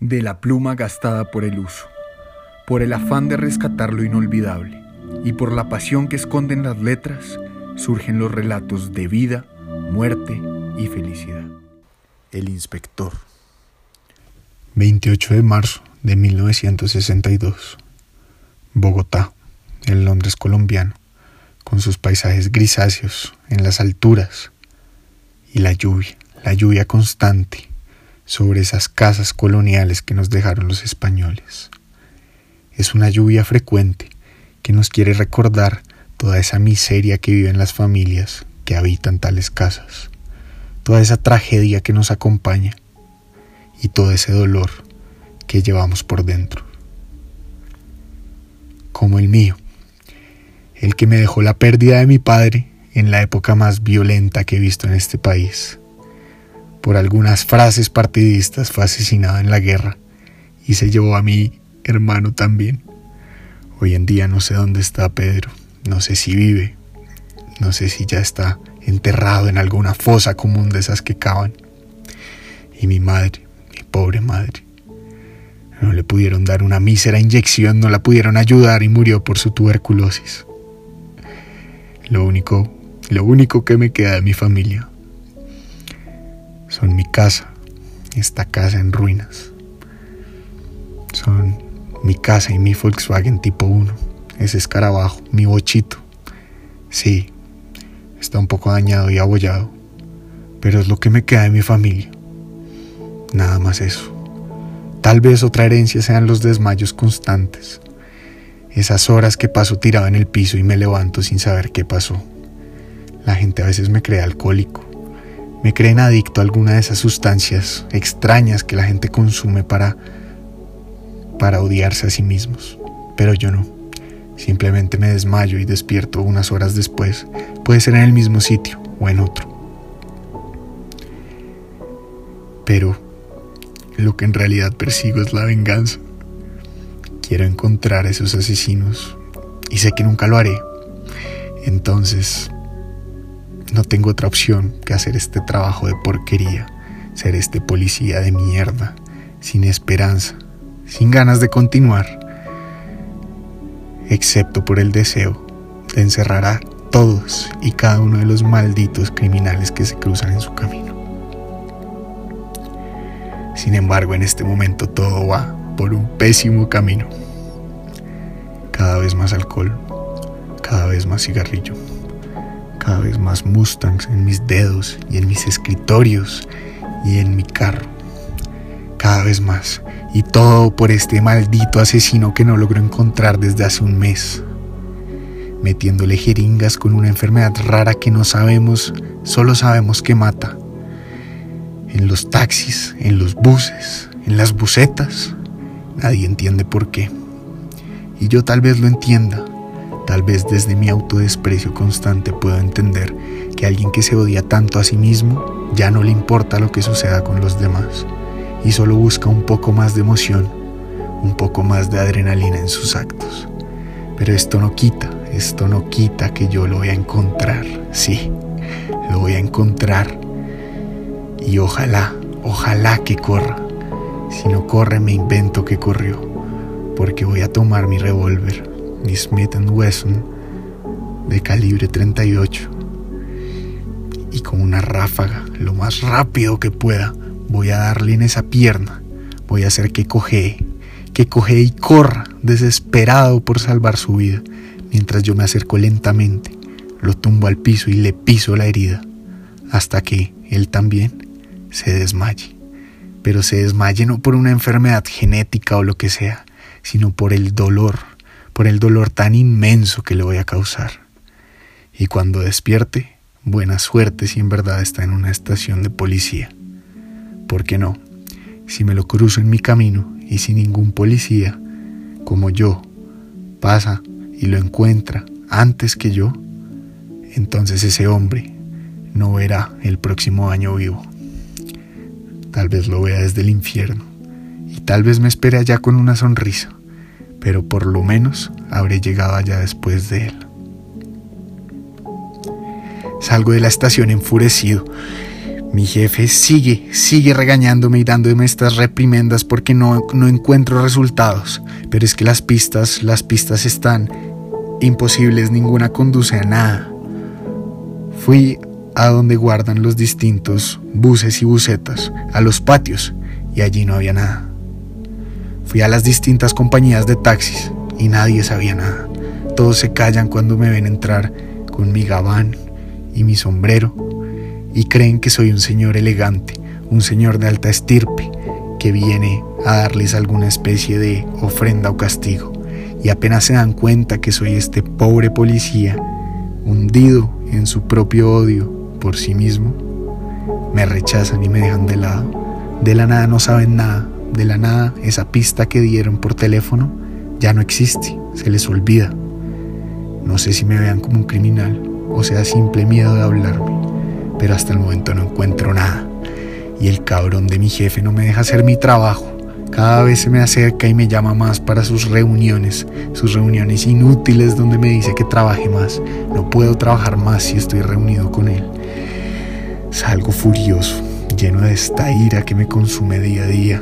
de la pluma gastada por el uso, por el afán de rescatar lo inolvidable y por la pasión que esconden las letras, surgen los relatos de vida, muerte y felicidad. El inspector. 28 de marzo de 1962. Bogotá, el Londres colombiano, con sus paisajes grisáceos en las alturas y la lluvia, la lluvia constante sobre esas casas coloniales que nos dejaron los españoles. Es una lluvia frecuente que nos quiere recordar toda esa miseria que viven las familias que habitan tales casas, toda esa tragedia que nos acompaña y todo ese dolor que llevamos por dentro. Como el mío, el que me dejó la pérdida de mi padre en la época más violenta que he visto en este país por algunas frases partidistas fue asesinado en la guerra y se llevó a mi hermano también. Hoy en día no sé dónde está Pedro, no sé si vive, no sé si ya está enterrado en alguna fosa común de esas que cavan. Y mi madre, mi pobre madre, no le pudieron dar una mísera inyección, no la pudieron ayudar y murió por su tuberculosis. Lo único, lo único que me queda de mi familia son mi casa, esta casa en ruinas. Son mi casa y mi Volkswagen tipo 1, ese escarabajo, mi bochito. Sí, está un poco dañado y abollado, pero es lo que me queda de mi familia. Nada más eso. Tal vez otra herencia sean los desmayos constantes, esas horas que paso tirado en el piso y me levanto sin saber qué pasó. La gente a veces me cree alcohólico, me creen adicto a alguna de esas sustancias extrañas que la gente consume para para odiarse a sí mismos. Pero yo no. Simplemente me desmayo y despierto unas horas después. Puede ser en el mismo sitio o en otro. Pero lo que en realidad persigo es la venganza. Quiero encontrar a esos asesinos y sé que nunca lo haré. Entonces no tengo otra opción que hacer este trabajo de porquería, ser este policía de mierda, sin esperanza, sin ganas de continuar, excepto por el deseo de encerrar a todos y cada uno de los malditos criminales que se cruzan en su camino. Sin embargo, en este momento todo va por un pésimo camino. Cada vez más alcohol, cada vez más cigarrillo cada vez más Mustangs en mis dedos y en mis escritorios y en mi carro. Cada vez más. Y todo por este maldito asesino que no logro encontrar desde hace un mes. Metiéndole jeringas con una enfermedad rara que no sabemos, solo sabemos que mata. En los taxis, en los buses, en las bucetas. Nadie entiende por qué. Y yo tal vez lo entienda Tal vez desde mi autodesprecio constante puedo entender que alguien que se odia tanto a sí mismo ya no le importa lo que suceda con los demás y solo busca un poco más de emoción, un poco más de adrenalina en sus actos. Pero esto no quita, esto no quita que yo lo voy a encontrar, sí, lo voy a encontrar. Y ojalá, ojalá que corra. Si no corre, me invento que corrió, porque voy a tomar mi revólver mi Smith Wesson de calibre 38 y con una ráfaga lo más rápido que pueda voy a darle en esa pierna. Voy a hacer que coge que coge y corra desesperado por salvar su vida mientras yo me acerco lentamente lo tumbo al piso y le piso la herida hasta que él también se desmaye. Pero se desmaye no por una enfermedad genética o lo que sea sino por el dolor por el dolor tan inmenso que le voy a causar. Y cuando despierte, buena suerte si en verdad está en una estación de policía. ¿Por qué no? Si me lo cruzo en mi camino y si ningún policía, como yo, pasa y lo encuentra antes que yo, entonces ese hombre no verá el próximo año vivo. Tal vez lo vea desde el infierno y tal vez me espere allá con una sonrisa pero por lo menos habré llegado allá después de él. Salgo de la estación enfurecido, Mi jefe sigue, sigue regañándome y dándome estas reprimendas porque no, no encuentro resultados. Pero es que las pistas, las pistas están imposibles, ninguna conduce a nada. Fui a donde guardan los distintos buses y busetas, a los patios, y allí no había nada. Fui a las distintas compañías de taxis y nadie sabía nada. Todos se callan cuando me ven entrar con mi gabán y mi sombrero y creen que soy un señor elegante, un señor de alta estirpe que viene a darles alguna especie de ofrenda o castigo. Y apenas se dan cuenta que soy este pobre policía, hundido en su propio odio por sí mismo, me rechazan y me dejan de lado. De la nada no saben nada, de la nada esa pista que dieron por teléfono ya no existe, se les olvida. No sé si me vean como un criminal o sea simple miedo de hablarme pero hasta el momento no encuentro nada. Y el cabrón de mi jefe no me deja hacer mi trabajo. Cada vez se me acerca y me llama más para sus reuniones, sus reuniones inútiles donde me dice que trabaje más. No puedo trabajar más si estoy reunido con él. Salgo furioso, lleno de esta ira que me consume día a día.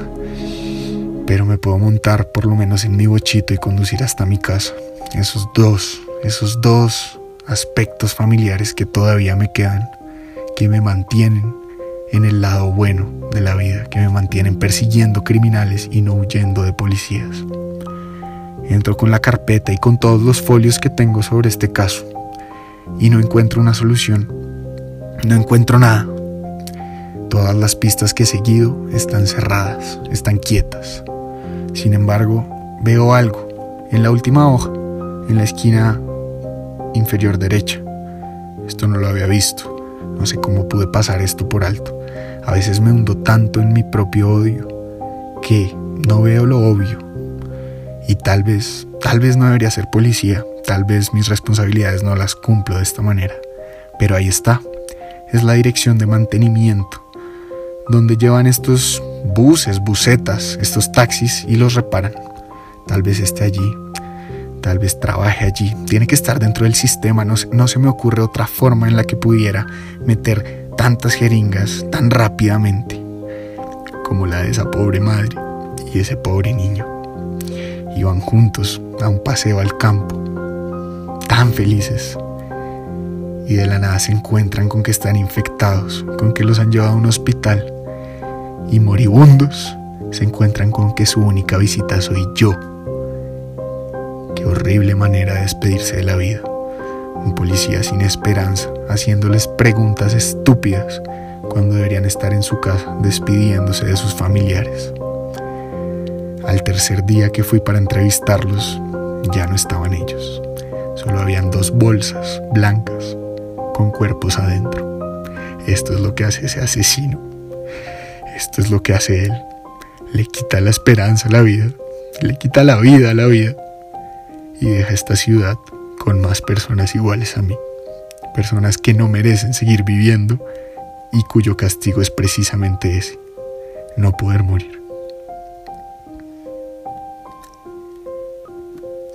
Pero me puedo montar por lo menos en mi bochito y conducir hasta mi casa. Esos dos, esos dos aspectos familiares que todavía me quedan que me mantienen en el lado bueno de la vida, que me mantienen persiguiendo criminales y no huyendo de policías. Entro con la carpeta y con todos los folios que tengo sobre este caso y no encuentro una solución. No encuentro nada. Todas las pistas que he seguido están cerradas, están quietas. Sin embargo, veo algo en la última hoja, en la esquina inferior derecha. Esto no lo había visto. No sé cómo pude pasar esto por alto. A veces me hundo tanto en mi propio odio que no veo lo obvio. Y tal vez, tal vez no debería ser policía, tal vez mis responsabilidades no las cumplo de esta manera. Pero ahí está. Es la dirección de mantenimiento, donde llevan estos buses, busetas, estos taxis y los reparan. Tal vez esté allí, tal vez trabaje allí, tiene que estar dentro del sistema, no, no se me ocurre otra forma en la que pudiera meter tantas jeringas tan rápidamente como la de esa pobre madre y ese pobre niño. Iban juntos a un paseo al campo, tan felices, y de la nada se encuentran con que están infectados, con que los han llevado a un hospital, y moribundos se encuentran con que su única visita soy yo horrible manera de despedirse de la vida. Un policía sin esperanza, haciéndoles preguntas estúpidas cuando deberían estar en su casa despidiéndose de sus familiares. Al tercer día que fui para entrevistarlos, ya no estaban ellos. Solo habían dos bolsas blancas con cuerpos adentro. Esto es lo que hace ese asesino. Esto es lo que hace él. Le quita la esperanza a la vida. Le quita la vida a la vida y deja esta ciudad con más personas iguales a mí, personas que no merecen seguir viviendo y cuyo castigo es precisamente ese, no poder morir.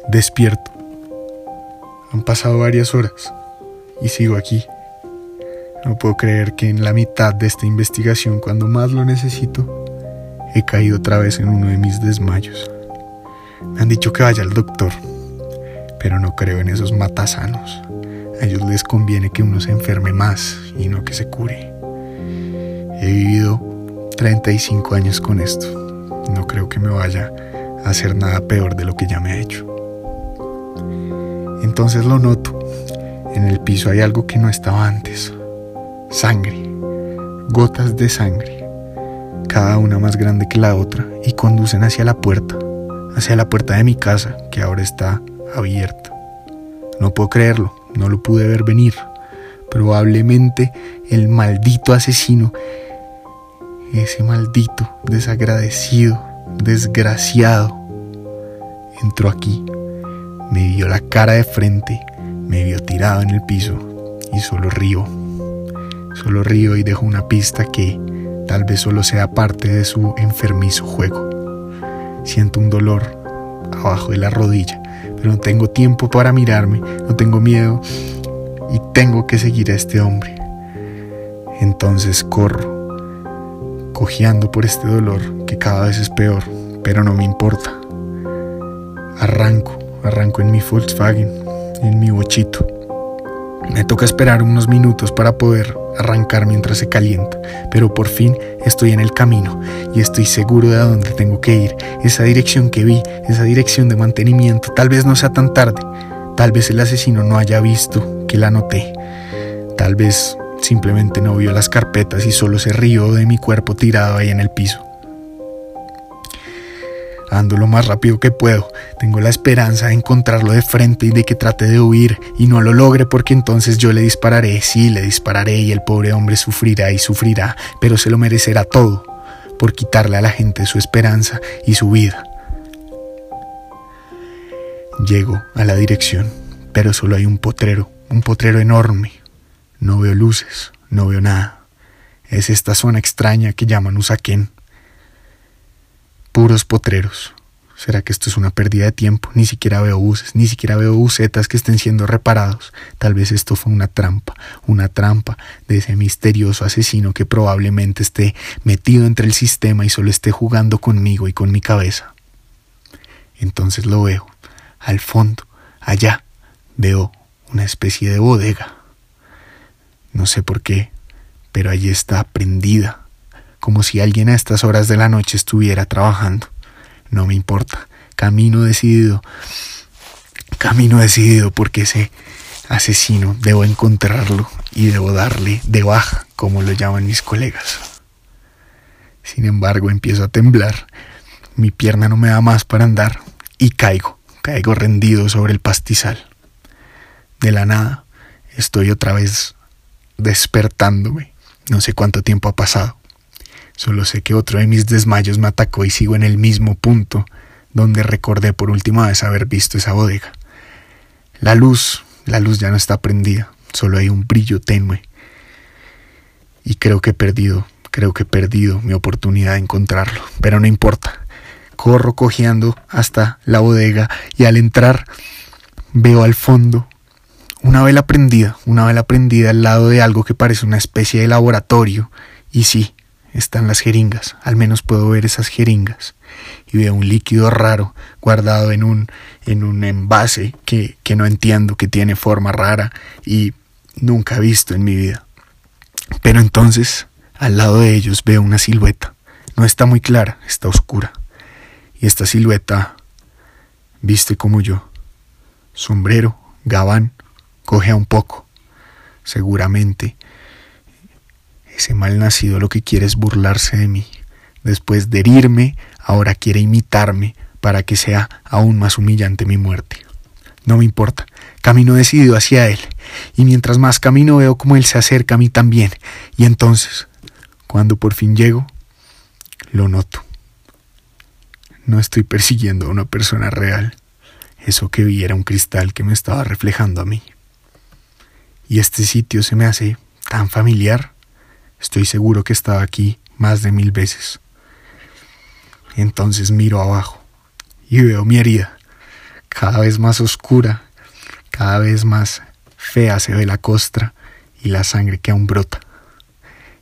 Despierto. Han pasado varias horas y sigo aquí. No puedo creer que en la mitad de esta investigación, cuando más lo necesito, he caído otra vez en uno de mis desmayos. Me han dicho que vaya al doctor, pero no creo en esos matasanos. A ellos les conviene que uno se enferme más y no que se cure. He vivido 35 años con esto. No creo que me vaya a hacer nada peor de lo que ya me ha hecho. Entonces lo noto. En el piso hay algo que no estaba antes. Sangre. Gotas de sangre. Cada una más grande que la otra y conducen hacia la puerta. Hacia la puerta de mi casa, que ahora está abierta. No puedo creerlo, no lo pude ver venir. Probablemente el maldito asesino, ese maldito desagradecido, desgraciado, entró aquí, me vio la cara de frente, me vio tirado en el piso y solo río. Solo río y dejo una pista que tal vez solo sea parte de su enfermizo juego. Siento un dolor abajo de la rodilla pero no tengo tiempo para mirarme, no tengo miedo y tengo que seguir a este hombre. Entonces corro, cojeando por este dolor que cada vez es peor, pero no me importa. Arranco, arranco en mi Volkswagen, en mi bochito. Me toca esperar unos minutos para poder arrancar mientras se calienta, pero por fin estoy en el camino y estoy seguro de a dónde tengo que ir. Esa dirección que vi, esa dirección de mantenimiento, tal vez no sea tan tarde, tal vez el asesino no haya visto que la noté, tal vez simplemente no vio las carpetas y solo se rió de mi cuerpo tirado ahí en el piso. Ando lo más rápido que puedo. Tengo la esperanza de encontrarlo de frente y de que trate de huir y no lo logre porque entonces yo le dispararé, sí, le dispararé y el pobre hombre sufrirá y sufrirá, pero se lo merecerá todo por quitarle a la gente su esperanza y su vida. Llego a la dirección, pero solo hay un potrero, un potrero enorme. No veo luces, no veo nada. Es esta zona extraña que llaman Usaquén puros potreros. ¿Será que esto es una pérdida de tiempo? Ni siquiera veo buses, ni siquiera veo busetas que estén siendo reparados. Tal vez esto fue una trampa, una trampa de ese misterioso asesino que probablemente esté metido entre el sistema y solo esté jugando conmigo y con mi cabeza. Entonces lo veo, al fondo, allá, veo una especie de bodega. No sé por qué, pero allí está prendida, como si alguien a estas horas de la noche estuviera trabajando. No me importa. Camino decidido. Camino decidido porque ese asesino debo encontrarlo y debo darle de baja, como lo llaman mis colegas. Sin embargo, empiezo a temblar. Mi pierna no me da más para andar y caigo, caigo rendido sobre el pastizal. De la nada, estoy otra vez despertándome. No sé cuánto tiempo ha pasado. Solo sé que otro de mis desmayos me atacó y sigo en el mismo punto donde recordé por última vez haber visto esa bodega. La luz, la luz ya no está prendida, solo hay un brillo tenue. Y creo que he perdido, creo que he perdido mi oportunidad de encontrarlo, pero no importa. Corro cojeando hasta la bodega y al entrar veo al fondo una vela prendida, una vela prendida al lado de algo que parece una especie de laboratorio. Y sí, están las jeringas, al menos puedo ver esas jeringas, y veo un líquido raro guardado en un, en un envase que, que no entiendo, que tiene forma rara y nunca he visto en mi vida. Pero entonces, al lado de ellos veo una silueta. No está muy clara, está oscura. Y esta silueta viste como yo. Sombrero, gabán, cojea un poco. Seguramente ese mal nacido lo que quiere es burlarse de mí. Después de herirme, ahora quiere imitarme para que sea aún más humillante mi muerte. No me importa, camino decidido hacia él, y mientras más camino veo como él se acerca a mí también, y entonces, cuando por fin llego, lo noto. No estoy persiguiendo a una persona real. Eso que vi era un cristal que me estaba reflejando a mí. Y este sitio se me hace tan familiar Estoy seguro que estaba aquí más de mil veces. Entonces miro abajo y veo mi herida, cada vez más oscura, cada vez más fea se ve la costra y la sangre que aún brota.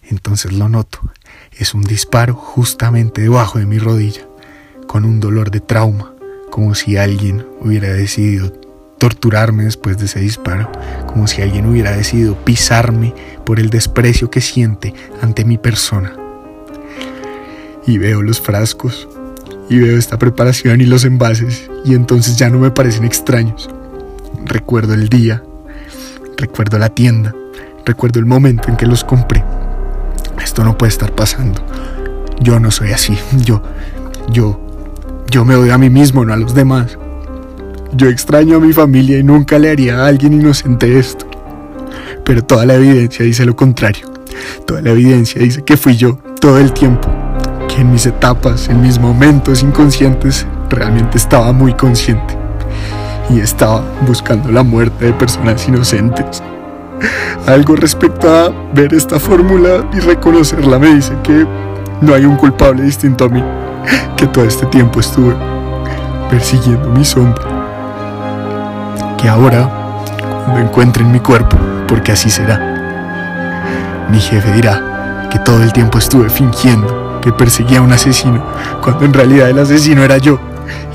Entonces lo noto, es un disparo justamente debajo de mi rodilla, con un dolor de trauma, como si alguien hubiera decidido torturarme después de ese disparo, como si alguien hubiera decidido pisarme por el desprecio que siente ante mi persona. Y veo los frascos, y veo esta preparación y los envases, y entonces ya no me parecen extraños. Recuerdo el día, recuerdo la tienda, recuerdo el momento en que los compré. Esto no puede estar pasando. Yo no soy así. Yo, yo, yo me odio a mí mismo, no a los demás. Yo extraño a mi familia y nunca le haría a alguien inocente esto. Pero toda la evidencia dice lo contrario. Toda la evidencia dice que fui yo todo el tiempo. Que en mis etapas, en mis momentos inconscientes, realmente estaba muy consciente. Y estaba buscando la muerte de personas inocentes. Algo respecto a ver esta fórmula y reconocerla me dice que no hay un culpable distinto a mí. Que todo este tiempo estuve persiguiendo mi sombra que ahora, cuando encuentren mi cuerpo, porque así será, Mi jefe dirá que todo el tiempo estuve fingiendo que perseguía a un asesino, cuando en realidad el asesino era yo.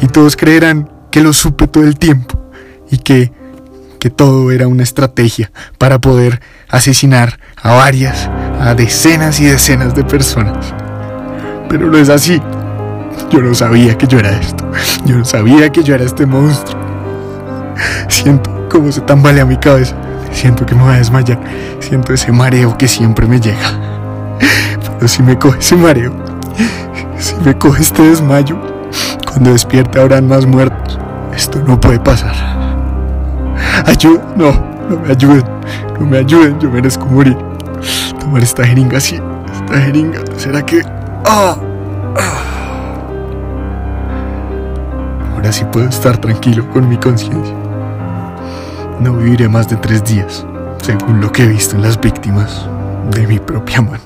Y todos creerán que lo supe todo el tiempo y que, que todo era una estrategia para poder asesinar a varias, a decenas y decenas de personas. Pero no es así. Yo no sabía que yo era esto. Yo no sabía que yo era este monstruo. Siento cómo se tambalea mi cabeza. Siento que me voy a desmayar. Siento ese mareo que siempre me llega. Pero si me coge ese mareo, si me coge este desmayo, cuando despierte habrán más muertos. Esto no puede pasar. Ayuda, no, no me ayuden, no me ayuden, yo merezco morir. Tomar esta jeringa así, esta jeringa, ¿será que... ¡Ah! ¡Ah! Ahora sí puedo estar tranquilo con mi conciencia. No viviré más de tres días, según lo que he visto en las víctimas de mi propia mano.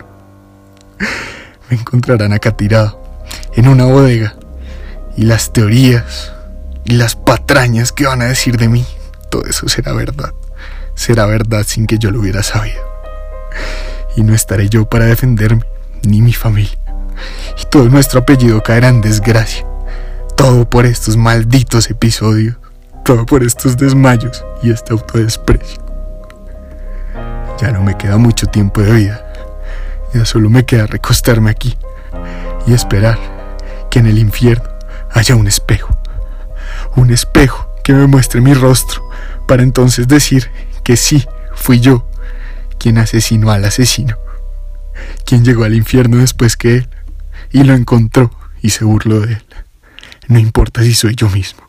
Me encontrarán acá tirado, en una bodega, y las teorías y las patrañas que van a decir de mí, todo eso será verdad. Será verdad sin que yo lo hubiera sabido. Y no estaré yo para defenderme, ni mi familia. Y todo nuestro apellido caerá en desgracia. Todo por estos malditos episodios. Por estos desmayos y este autodesprecio. Ya no me queda mucho tiempo de vida. Ya solo me queda recostarme aquí y esperar que en el infierno haya un espejo un espejo que me muestre mi rostro, para entonces decir que sí, fui yo quien asesinó al asesino, quien llegó al infierno después que él, y lo encontró y se burló de él. No importa si soy yo mismo.